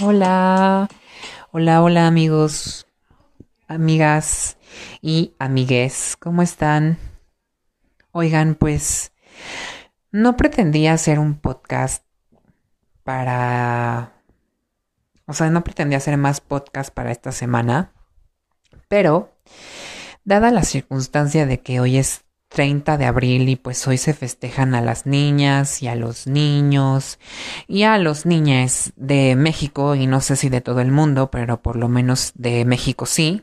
Hola, hola, hola amigos, amigas y amigues, ¿cómo están? Oigan, pues no pretendía hacer un podcast para... O sea, no pretendía hacer más podcast para esta semana, pero dada la circunstancia de que hoy es 30 de abril y pues hoy se festejan a las niñas y a los niños y a los niñes de México y no sé si de todo el mundo, pero por lo menos de México sí.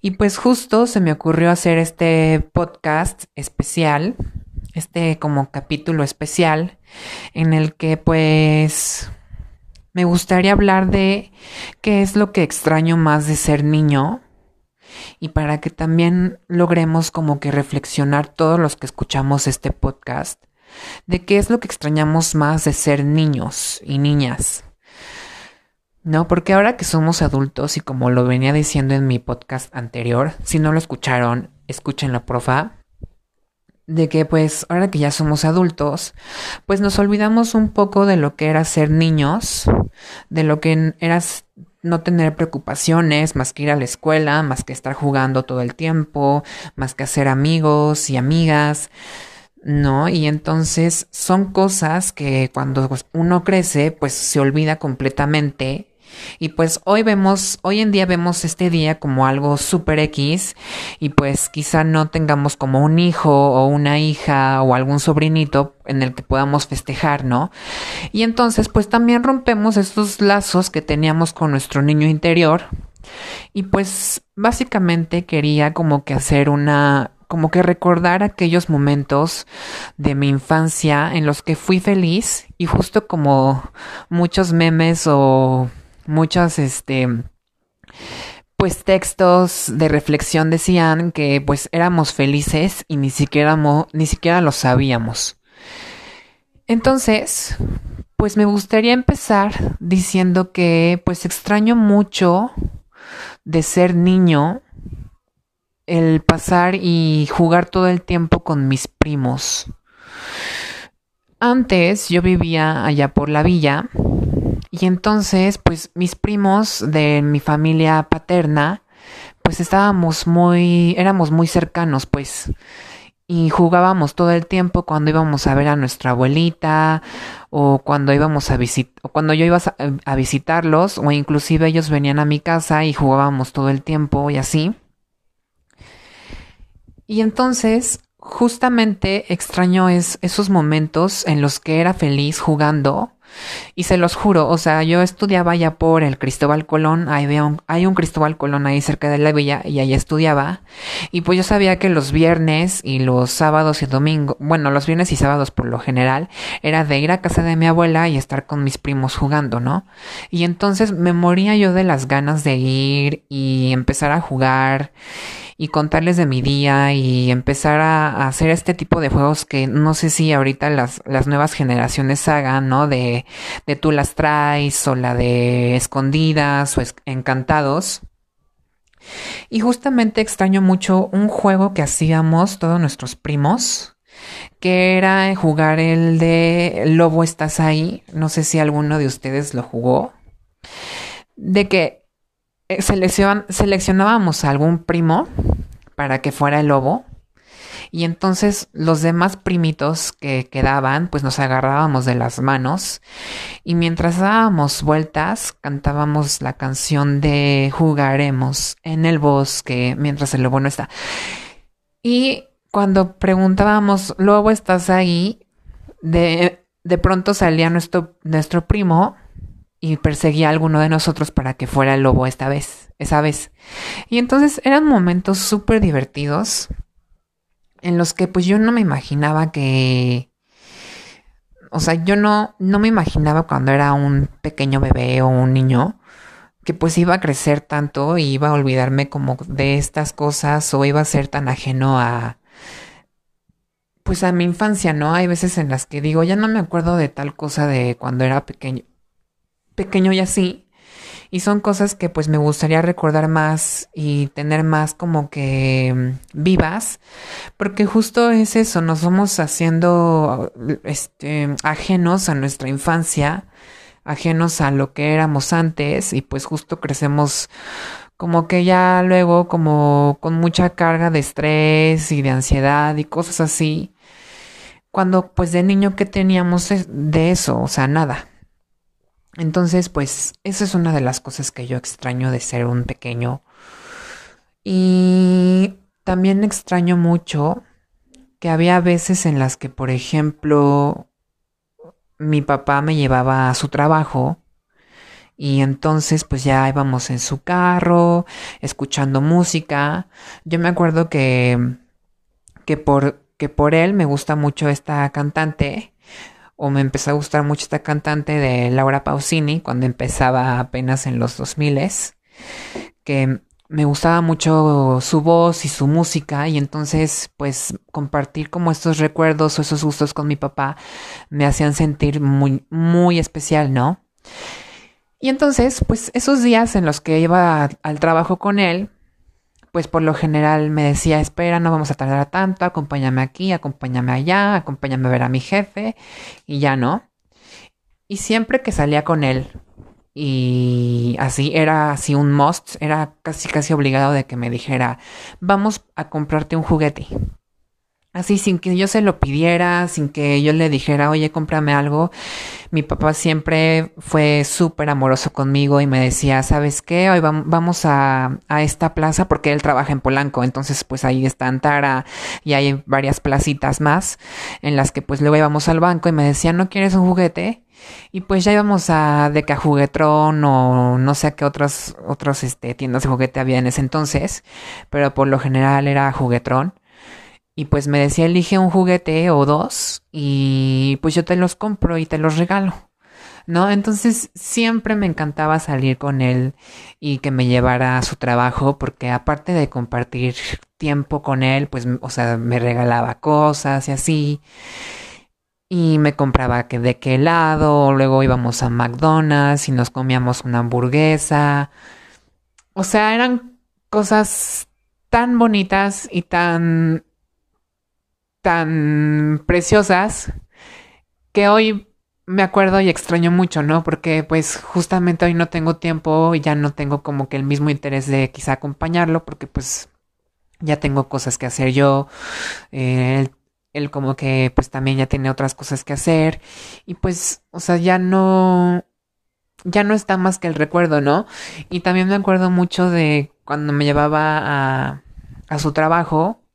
Y pues justo se me ocurrió hacer este podcast especial, este como capítulo especial en el que pues me gustaría hablar de qué es lo que extraño más de ser niño y para que también logremos como que reflexionar todos los que escuchamos este podcast de qué es lo que extrañamos más de ser niños y niñas. No, porque ahora que somos adultos y como lo venía diciendo en mi podcast anterior, si no lo escucharon, escúchenlo, profa. De que pues ahora que ya somos adultos, pues nos olvidamos un poco de lo que era ser niños, de lo que era no tener preocupaciones más que ir a la escuela, más que estar jugando todo el tiempo, más que hacer amigos y amigas, ¿no? Y entonces son cosas que cuando uno crece, pues se olvida completamente y pues hoy vemos, hoy en día vemos este día como algo super X y pues quizá no tengamos como un hijo o una hija o algún sobrinito en el que podamos festejar, ¿no? Y entonces pues también rompemos estos lazos que teníamos con nuestro niño interior y pues básicamente quería como que hacer una como que recordar aquellos momentos de mi infancia en los que fui feliz y justo como muchos memes o muchos, este, pues textos de reflexión decían que pues éramos felices y ni siquiera, ni siquiera lo sabíamos. Entonces, pues me gustaría empezar diciendo que pues extraño mucho de ser niño el pasar y jugar todo el tiempo con mis primos. Antes yo vivía allá por la villa y entonces, pues mis primos de mi familia paterna, pues estábamos muy, éramos muy cercanos, pues. Y jugábamos todo el tiempo cuando íbamos a ver a nuestra abuelita o cuando íbamos a visitar, o cuando yo iba a, a visitarlos o inclusive ellos venían a mi casa y jugábamos todo el tiempo y así. Y entonces, justamente extraño es esos momentos en los que era feliz jugando y se los juro, o sea, yo estudiaba ya por el Cristóbal Colón, hay un, hay un Cristóbal Colón ahí cerca de la villa y ahí estudiaba. Y pues yo sabía que los viernes y los sábados y domingos, bueno, los viernes y sábados por lo general, era de ir a casa de mi abuela y estar con mis primos jugando, ¿no? Y entonces me moría yo de las ganas de ir y empezar a jugar y contarles de mi día y empezar a, hacer este tipo de juegos que no sé si ahorita las, las nuevas generaciones hagan, ¿no? De, de tú las traes o la de escondidas o encantados. Y justamente extraño mucho un juego que hacíamos todos nuestros primos, que era jugar el de Lobo estás ahí. No sé si alguno de ustedes lo jugó. De que eh, seleccionábamos a algún primo para que fuera el lobo. Y entonces los demás primitos que quedaban, pues nos agarrábamos de las manos y mientras dábamos vueltas cantábamos la canción de Jugaremos en el bosque mientras el lobo no está. Y cuando preguntábamos, Lobo, ¿estás ahí? De, de pronto salía nuestro, nuestro primo y perseguía a alguno de nosotros para que fuera el lobo esta vez, esa vez. Y entonces eran momentos súper divertidos en los que pues yo no me imaginaba que... O sea, yo no, no me imaginaba cuando era un pequeño bebé o un niño que pues iba a crecer tanto y iba a olvidarme como de estas cosas o iba a ser tan ajeno a pues a mi infancia, ¿no? Hay veces en las que digo, ya no me acuerdo de tal cosa de cuando era pequeño pequeño y así. Y son cosas que pues me gustaría recordar más y tener más como que mm, vivas, porque justo es eso, nos vamos haciendo este, ajenos a nuestra infancia, ajenos a lo que éramos antes y pues justo crecemos como que ya luego como con mucha carga de estrés y de ansiedad y cosas así, cuando pues de niño que teníamos de eso, o sea, nada. Entonces, pues, esa es una de las cosas que yo extraño de ser un pequeño. Y también extraño mucho que había veces en las que, por ejemplo, mi papá me llevaba a su trabajo y entonces pues ya íbamos en su carro, escuchando música. Yo me acuerdo que, que, por, que por él me gusta mucho esta cantante o me empezó a gustar mucho esta cantante de Laura Pausini cuando empezaba apenas en los 2000 que me gustaba mucho su voz y su música y entonces pues compartir como estos recuerdos o esos gustos con mi papá me hacían sentir muy muy especial, ¿no? Y entonces pues esos días en los que iba al trabajo con él pues por lo general me decía, espera, no vamos a tardar tanto, acompáñame aquí, acompáñame allá, acompáñame a ver a mi jefe, y ya no. Y siempre que salía con él, y así era así un must, era casi casi obligado de que me dijera, vamos a comprarte un juguete. Así sin que yo se lo pidiera, sin que yo le dijera, oye, cómprame algo. Mi papá siempre fue súper amoroso conmigo y me decía, ¿sabes qué? Hoy vamos a, a, esta plaza porque él trabaja en Polanco. Entonces, pues ahí está Antara y hay varias placitas más en las que pues luego íbamos al banco y me decía, ¿no quieres un juguete? Y pues ya íbamos a Deca Juguetrón o no sé qué otras, otras este, tiendas de juguete había en ese entonces, pero por lo general era Juguetrón. Y pues me decía, elige un juguete o dos y pues yo te los compro y te los regalo. ¿No? Entonces siempre me encantaba salir con él y que me llevara a su trabajo porque aparte de compartir tiempo con él, pues, o sea, me regalaba cosas y así. Y me compraba que de qué helado, luego íbamos a McDonald's y nos comíamos una hamburguesa. O sea, eran cosas tan bonitas y tan tan preciosas que hoy me acuerdo y extraño mucho, ¿no? Porque pues justamente hoy no tengo tiempo y ya no tengo como que el mismo interés de quizá acompañarlo porque pues ya tengo cosas que hacer yo. Eh, él, como que pues también ya tiene otras cosas que hacer y pues, o sea, ya no... Ya no está más que el recuerdo, ¿no? Y también me acuerdo mucho de cuando me llevaba a, a su trabajo,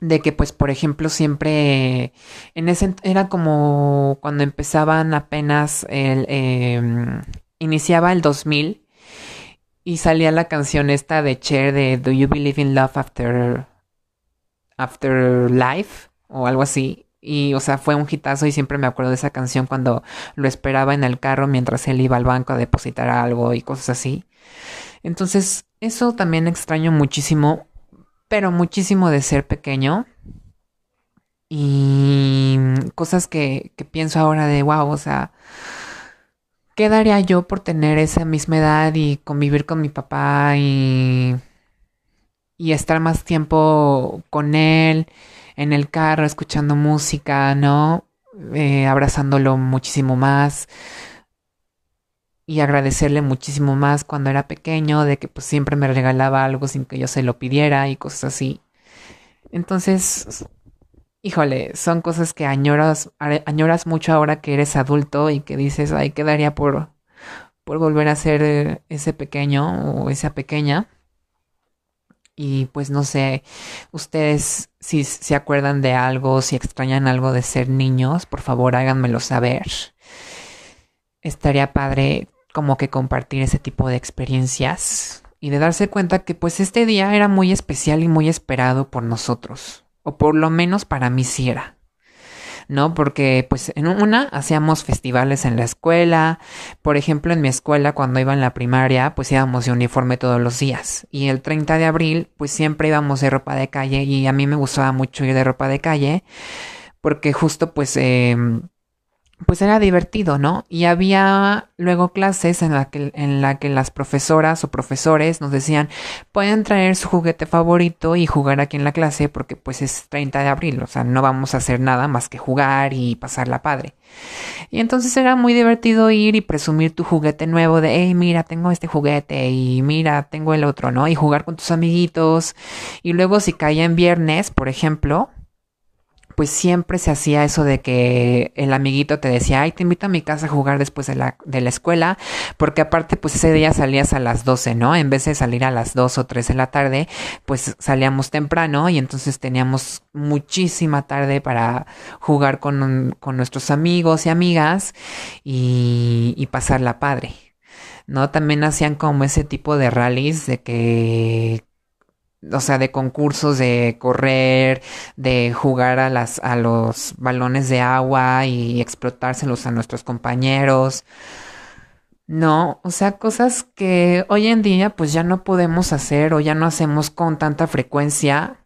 de que pues por ejemplo siempre en ese era como cuando empezaban apenas el em, iniciaba el 2000 y salía la canción esta de Cher de Do You Believe in Love After After Life o algo así. Y o sea fue un hitazo y siempre me acuerdo de esa canción cuando lo esperaba en el carro mientras él iba al banco a depositar algo y cosas así. Entonces eso también extraño muchísimo pero muchísimo de ser pequeño. Y cosas que, que pienso ahora de, wow, o sea, ¿qué daría yo por tener esa misma edad y convivir con mi papá y, y estar más tiempo con él en el carro, escuchando música, ¿no? Eh, abrazándolo muchísimo más y agradecerle muchísimo más cuando era pequeño, de que pues siempre me regalaba algo sin que yo se lo pidiera y cosas así. Entonces, híjole, son cosas que añoras, añoras mucho ahora que eres adulto y que dices, ay, quedaría por, por volver a ser ese pequeño o esa pequeña. Y pues no sé, ustedes si se acuerdan de algo, si extrañan algo de ser niños, por favor háganmelo saber. Estaría padre como que compartir ese tipo de experiencias y de darse cuenta que pues este día era muy especial y muy esperado por nosotros, o por lo menos para mí sí era. ¿no? Porque pues en una hacíamos festivales en la escuela, por ejemplo en mi escuela cuando iba en la primaria pues íbamos de uniforme todos los días y el 30 de abril pues siempre íbamos de ropa de calle y a mí me gustaba mucho ir de ropa de calle porque justo pues eh, pues era divertido, ¿no? Y había luego clases en la que en la que las profesoras o profesores nos decían, "Pueden traer su juguete favorito y jugar aquí en la clase porque pues es 30 de abril, o sea, no vamos a hacer nada más que jugar y pasarla padre." Y entonces era muy divertido ir y presumir tu juguete nuevo de, "Hey, mira, tengo este juguete y mira, tengo el otro", ¿no? Y jugar con tus amiguitos. Y luego si caía en viernes, por ejemplo, pues siempre se hacía eso de que el amiguito te decía, ay, te invito a mi casa a jugar después de la, de la escuela, porque aparte, pues ese día salías a las 12, ¿no? En vez de salir a las 2 o 3 de la tarde, pues salíamos temprano y entonces teníamos muchísima tarde para jugar con, con nuestros amigos y amigas y, y pasarla padre. ¿no? También hacían como ese tipo de rallies de que o sea, de concursos de correr, de jugar a las a los balones de agua y explotárselos a nuestros compañeros. No, o sea, cosas que hoy en día pues ya no podemos hacer o ya no hacemos con tanta frecuencia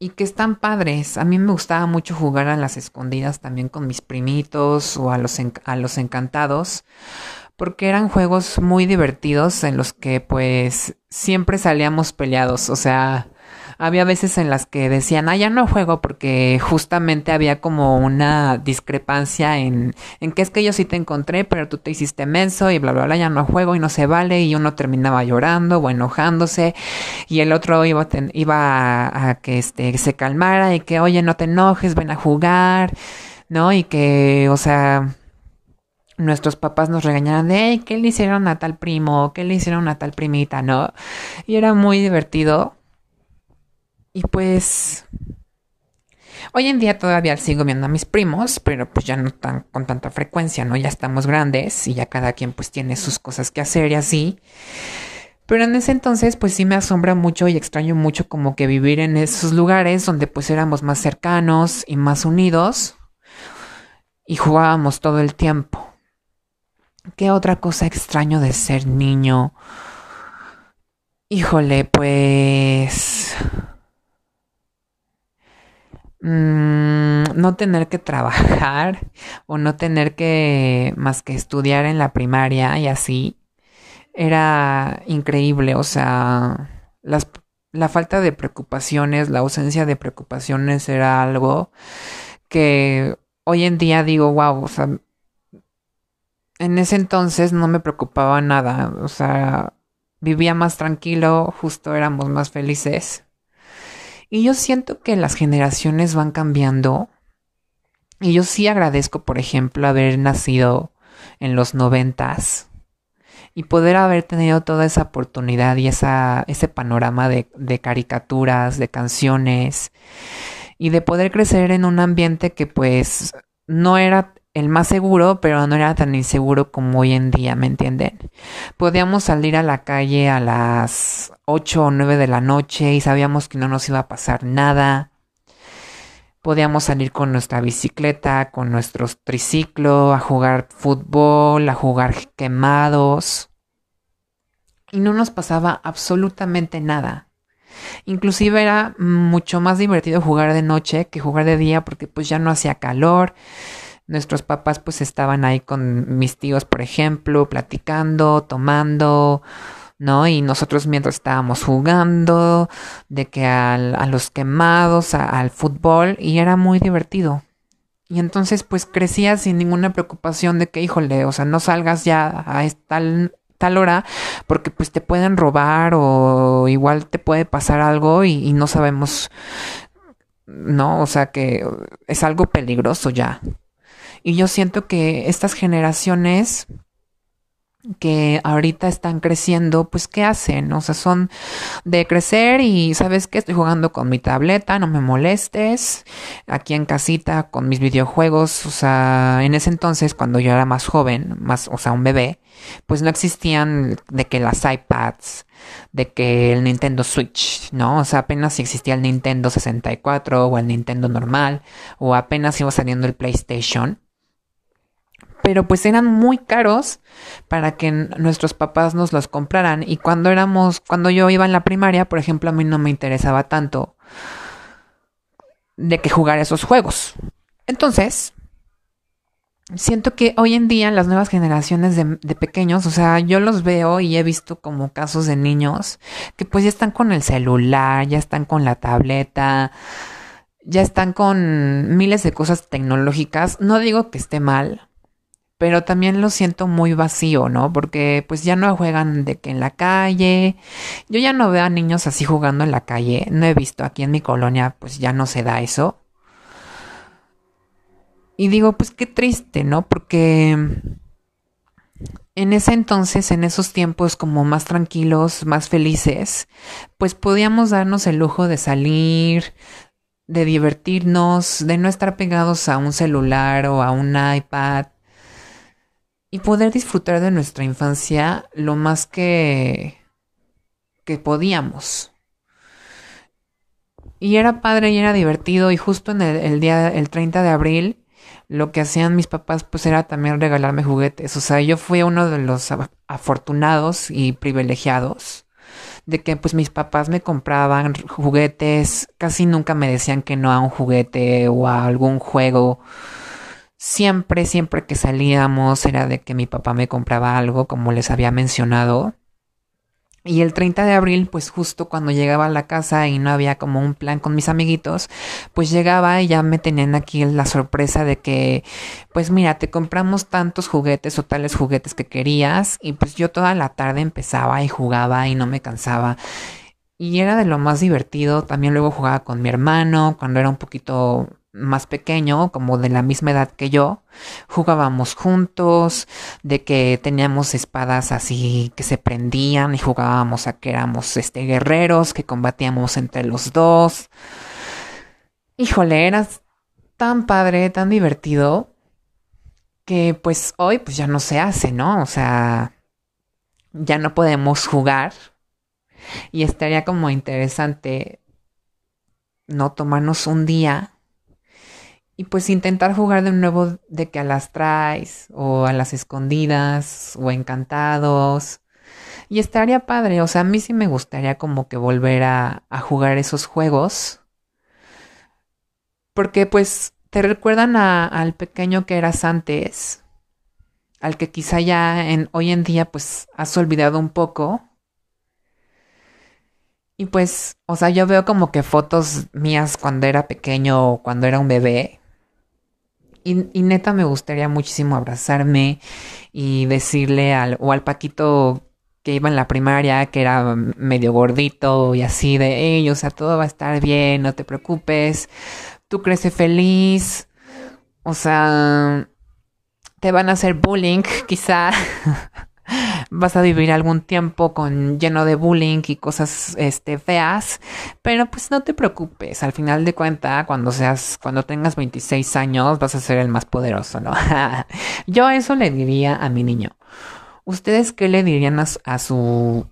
y que están padres. A mí me gustaba mucho jugar a las escondidas también con mis primitos o a los, a los encantados porque eran juegos muy divertidos en los que pues siempre salíamos peleados, o sea, había veces en las que decían, ah, ya no juego porque justamente había como una discrepancia en, en que es que yo sí te encontré, pero tú te hiciste menso y bla, bla, bla, ya no juego y no se vale y uno terminaba llorando o enojándose y el otro iba, iba a, a, que este, se calmara y que, oye, no te enojes, ven a jugar, ¿no? Y que, o sea nuestros papás nos regañaban de, hey, ¿qué le hicieron a tal primo? ¿Qué le hicieron a tal primita? ¿No? Y era muy divertido. Y pues... Hoy en día todavía sigo viendo a mis primos, pero pues ya no tan con tanta frecuencia, ¿no? Ya estamos grandes y ya cada quien pues tiene sus cosas que hacer y así. Pero en ese entonces pues sí me asombra mucho y extraño mucho como que vivir en esos lugares donde pues éramos más cercanos y más unidos y jugábamos todo el tiempo. ¿Qué otra cosa extraño de ser niño? Híjole, pues... Mmm, no tener que trabajar o no tener que más que estudiar en la primaria y así era increíble, o sea, las, la falta de preocupaciones, la ausencia de preocupaciones era algo que hoy en día digo, wow, o sea, en ese entonces no me preocupaba nada, o sea, vivía más tranquilo, justo éramos más felices. Y yo siento que las generaciones van cambiando. Y yo sí agradezco, por ejemplo, haber nacido en los noventas y poder haber tenido toda esa oportunidad y esa, ese panorama de, de caricaturas, de canciones y de poder crecer en un ambiente que pues no era el más seguro, pero no era tan inseguro como hoy en día, ¿me entienden? Podíamos salir a la calle a las 8 o 9 de la noche y sabíamos que no nos iba a pasar nada. Podíamos salir con nuestra bicicleta, con nuestro triciclo, a jugar fútbol, a jugar quemados. Y no nos pasaba absolutamente nada. Inclusive era mucho más divertido jugar de noche que jugar de día porque pues ya no hacía calor Nuestros papás pues estaban ahí con mis tíos, por ejemplo, platicando, tomando, ¿no? Y nosotros mientras estábamos jugando, de que al, a los quemados, al fútbol, y era muy divertido. Y entonces pues crecía sin ninguna preocupación de que, híjole, o sea, no salgas ya a tal, tal hora porque pues te pueden robar o igual te puede pasar algo y, y no sabemos, ¿no? O sea que es algo peligroso ya. Y yo siento que estas generaciones que ahorita están creciendo, pues ¿qué hacen? O sea, son de crecer y sabes que estoy jugando con mi tableta, no me molestes, aquí en casita con mis videojuegos, o sea, en ese entonces cuando yo era más joven, más, o sea, un bebé, pues no existían de que las iPads, de que el Nintendo Switch, ¿no? O sea, apenas existía el Nintendo 64 o el Nintendo normal, o apenas iba saliendo el PlayStation pero pues eran muy caros para que nuestros papás nos los compraran y cuando éramos cuando yo iba en la primaria, por ejemplo, a mí no me interesaba tanto de que jugar esos juegos. Entonces, siento que hoy en día las nuevas generaciones de, de, pequeños, o sea, yo los veo y he visto como casos de niños que pues ya están con el celular, ya están con la tableta, ya están con miles de cosas tecnológicas. No digo que esté mal, pero también lo siento muy vacío, ¿no? Porque pues ya no juegan de que en la calle. Yo ya no veo a niños así jugando en la calle. No he visto aquí en mi colonia, pues ya no se da eso. Y digo, pues qué triste, ¿no? Porque en ese entonces, en esos tiempos como más tranquilos, más felices, pues podíamos darnos el lujo de salir, de divertirnos, de no estar pegados a un celular o a un iPad y poder disfrutar de nuestra infancia lo más que que podíamos. Y era padre y era divertido y justo en el, el día el 30 de abril lo que hacían mis papás pues era también regalarme juguetes. O sea, yo fui uno de los afortunados y privilegiados de que pues mis papás me compraban juguetes, casi nunca me decían que no a un juguete o a algún juego. Siempre, siempre que salíamos era de que mi papá me compraba algo, como les había mencionado. Y el 30 de abril, pues justo cuando llegaba a la casa y no había como un plan con mis amiguitos, pues llegaba y ya me tenían aquí la sorpresa de que, pues mira, te compramos tantos juguetes o tales juguetes que querías y pues yo toda la tarde empezaba y jugaba y no me cansaba. Y era de lo más divertido. También luego jugaba con mi hermano cuando era un poquito más pequeño, como de la misma edad que yo, jugábamos juntos, de que teníamos espadas así que se prendían y jugábamos a que éramos este guerreros, que combatíamos entre los dos. Híjole, era tan padre, tan divertido, que pues hoy pues ya no se hace, ¿no? O sea, ya no podemos jugar. Y estaría como interesante no tomarnos un día y pues intentar jugar de nuevo de que a las traes o a las escondidas o encantados. Y estaría padre, o sea, a mí sí me gustaría como que volver a, a jugar esos juegos. Porque pues te recuerdan a, al pequeño que eras antes, al que quizá ya en, hoy en día pues has olvidado un poco. Y pues, o sea, yo veo como que fotos mías cuando era pequeño o cuando era un bebé y, neta me gustaría muchísimo abrazarme y decirle al, o al Paquito que iba en la primaria, que era medio gordito y así de, hey, o sea, todo va a estar bien, no te preocupes, tú crece feliz, o sea, te van a hacer bullying quizá, vas a vivir algún tiempo con lleno de bullying y cosas este feas, pero pues no te preocupes, al final de cuenta cuando seas cuando tengas 26 años vas a ser el más poderoso, ¿no? Yo eso le diría a mi niño. ¿Ustedes qué le dirían a, su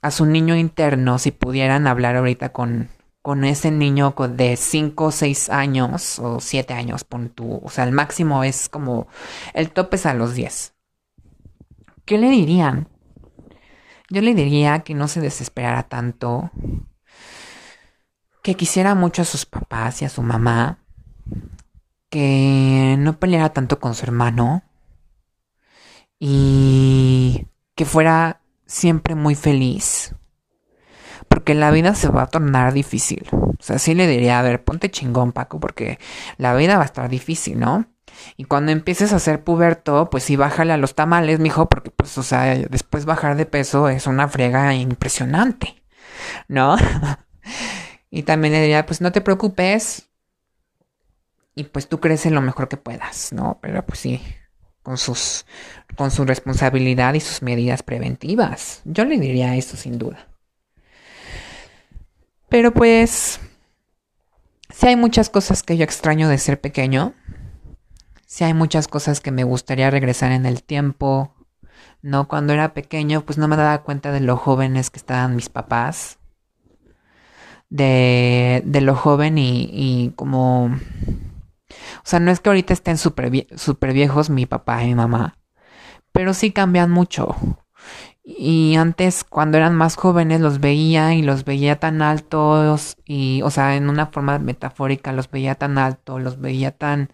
a su niño interno si pudieran hablar ahorita con con ese niño de 5 o 6 años o 7 años, pon tú, o sea, el máximo es como el tope es a los 10. ¿Qué le dirían? Yo le diría que no se desesperara tanto, que quisiera mucho a sus papás y a su mamá, que no peleara tanto con su hermano y que fuera siempre muy feliz. Porque la vida se va a tornar difícil. O sea, sí le diría, a ver, ponte chingón, Paco, porque la vida va a estar difícil, ¿no? Y cuando empieces a ser puberto, pues sí, bájale a los tamales, mijo, porque pues, o sea, después bajar de peso es una frega impresionante, ¿no? y también le diría, pues no te preocupes. Y pues tú creces lo mejor que puedas, ¿no? Pero pues sí, con sus, con su responsabilidad y sus medidas preventivas. Yo le diría eso sin duda. Pero pues, sí hay muchas cosas que yo extraño de ser pequeño sí hay muchas cosas que me gustaría regresar en el tiempo. No, cuando era pequeño, pues no me daba cuenta de lo jóvenes que estaban mis papás. De, de lo joven y, y como... O sea, no es que ahorita estén súper viejos mi papá y mi mamá, pero sí cambian mucho. Y antes, cuando eran más jóvenes, los veía y los veía tan altos y, o sea, en una forma metafórica, los veía tan altos, los veía tan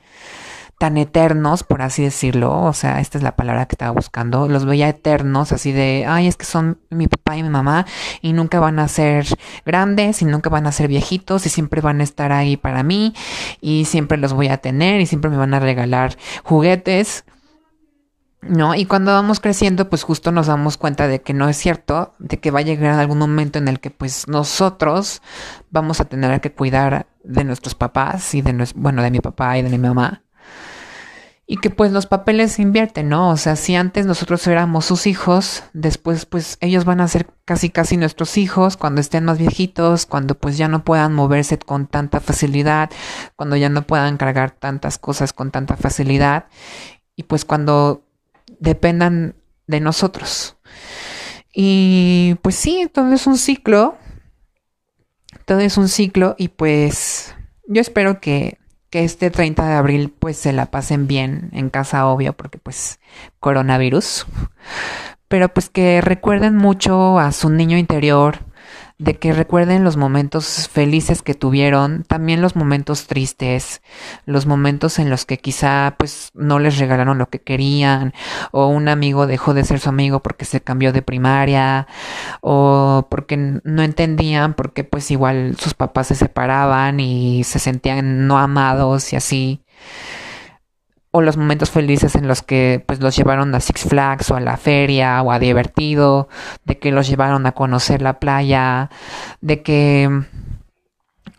tan eternos, por así decirlo, o sea, esta es la palabra que estaba buscando, los veía eternos, así de, ay, es que son mi papá y mi mamá y nunca van a ser grandes y nunca van a ser viejitos y siempre van a estar ahí para mí y siempre los voy a tener y siempre me van a regalar juguetes. ¿no? Y cuando vamos creciendo, pues justo nos damos cuenta de que no es cierto, de que va a llegar algún momento en el que pues nosotros vamos a tener que cuidar de nuestros papás y de bueno, de mi papá y de mi mamá. Y que pues los papeles se invierten, ¿no? O sea, si antes nosotros éramos sus hijos, después pues ellos van a ser casi casi nuestros hijos cuando estén más viejitos, cuando pues ya no puedan moverse con tanta facilidad, cuando ya no puedan cargar tantas cosas con tanta facilidad y pues cuando dependan de nosotros. Y pues sí, todo es un ciclo. Todo es un ciclo y pues yo espero que, que este 30 de abril pues se la pasen bien en casa, obvio, porque pues coronavirus. Pero pues que recuerden mucho a su niño interior, de que recuerden los momentos felices que tuvieron, también los momentos tristes, los momentos en los que quizá pues no les regalaron lo que querían, o un amigo dejó de ser su amigo porque se cambió de primaria, o porque no entendían porque pues igual sus papás se separaban y se sentían no amados y así o los momentos felices en los que pues los llevaron a Six Flags o a la feria o a divertido, de que los llevaron a conocer la playa, de que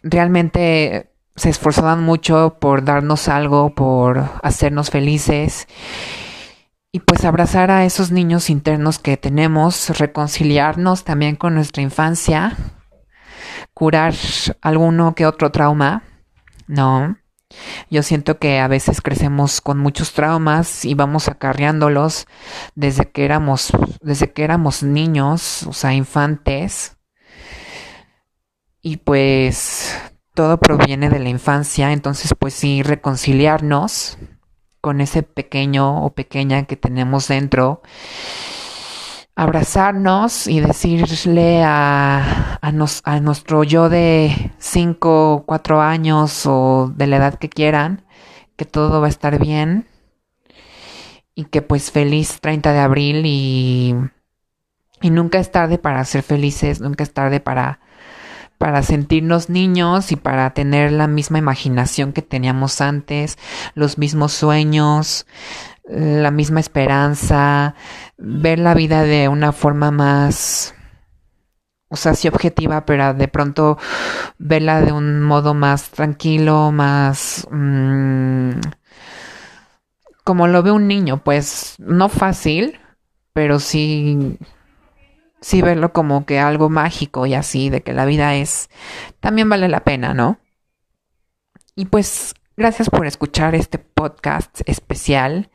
realmente se esforzaban mucho por darnos algo, por hacernos felices y pues abrazar a esos niños internos que tenemos, reconciliarnos también con nuestra infancia, curar alguno que otro trauma, ¿no? Yo siento que a veces crecemos con muchos traumas y vamos acarreándolos desde que éramos, desde que éramos niños, o sea, infantes. Y pues todo proviene de la infancia, entonces pues sí, reconciliarnos con ese pequeño o pequeña que tenemos dentro abrazarnos y decirle a, a, a nuestro yo de 5 o 4 años o de la edad que quieran que todo va a estar bien y que pues feliz 30 de abril y, y nunca es tarde para ser felices, nunca es tarde para, para sentirnos niños y para tener la misma imaginación que teníamos antes, los mismos sueños, la misma esperanza, ver la vida de una forma más, o sea, sí objetiva, pero de pronto verla de un modo más tranquilo, más... Mm, como lo ve un niño, pues no fácil, pero sí, sí verlo como que algo mágico y así, de que la vida es, también vale la pena, ¿no? Y pues Gracias por escuchar este podcast especial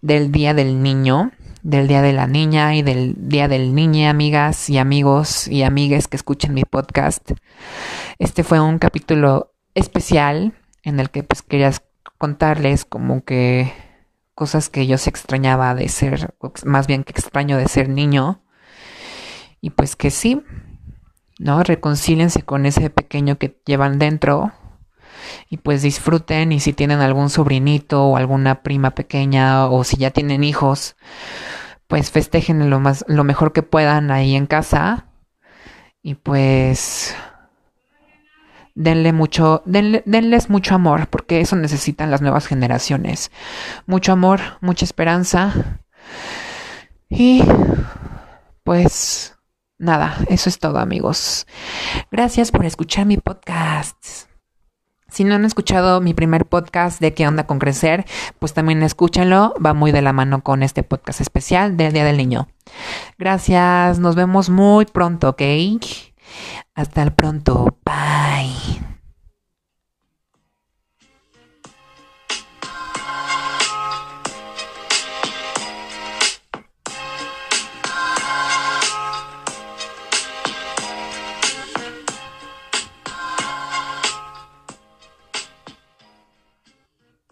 del Día del Niño, del Día de la Niña y del Día del Niño, amigas y amigos y amigues que escuchen mi podcast. Este fue un capítulo especial en el que pues quería contarles como que cosas que yo se extrañaba de ser, más bien que extraño de ser niño. Y pues que sí, ¿no? Reconcílense con ese pequeño que llevan dentro y pues disfruten y si tienen algún sobrinito o alguna prima pequeña o si ya tienen hijos, pues festejen lo más lo mejor que puedan ahí en casa y pues denle mucho denles mucho amor porque eso necesitan las nuevas generaciones. Mucho amor, mucha esperanza y pues nada, eso es todo amigos. Gracias por escuchar mi podcast. Si no han escuchado mi primer podcast de qué onda con crecer, pues también escúchenlo. Va muy de la mano con este podcast especial del Día del Niño. Gracias, nos vemos muy pronto, ¿ok? Hasta el pronto. Bye.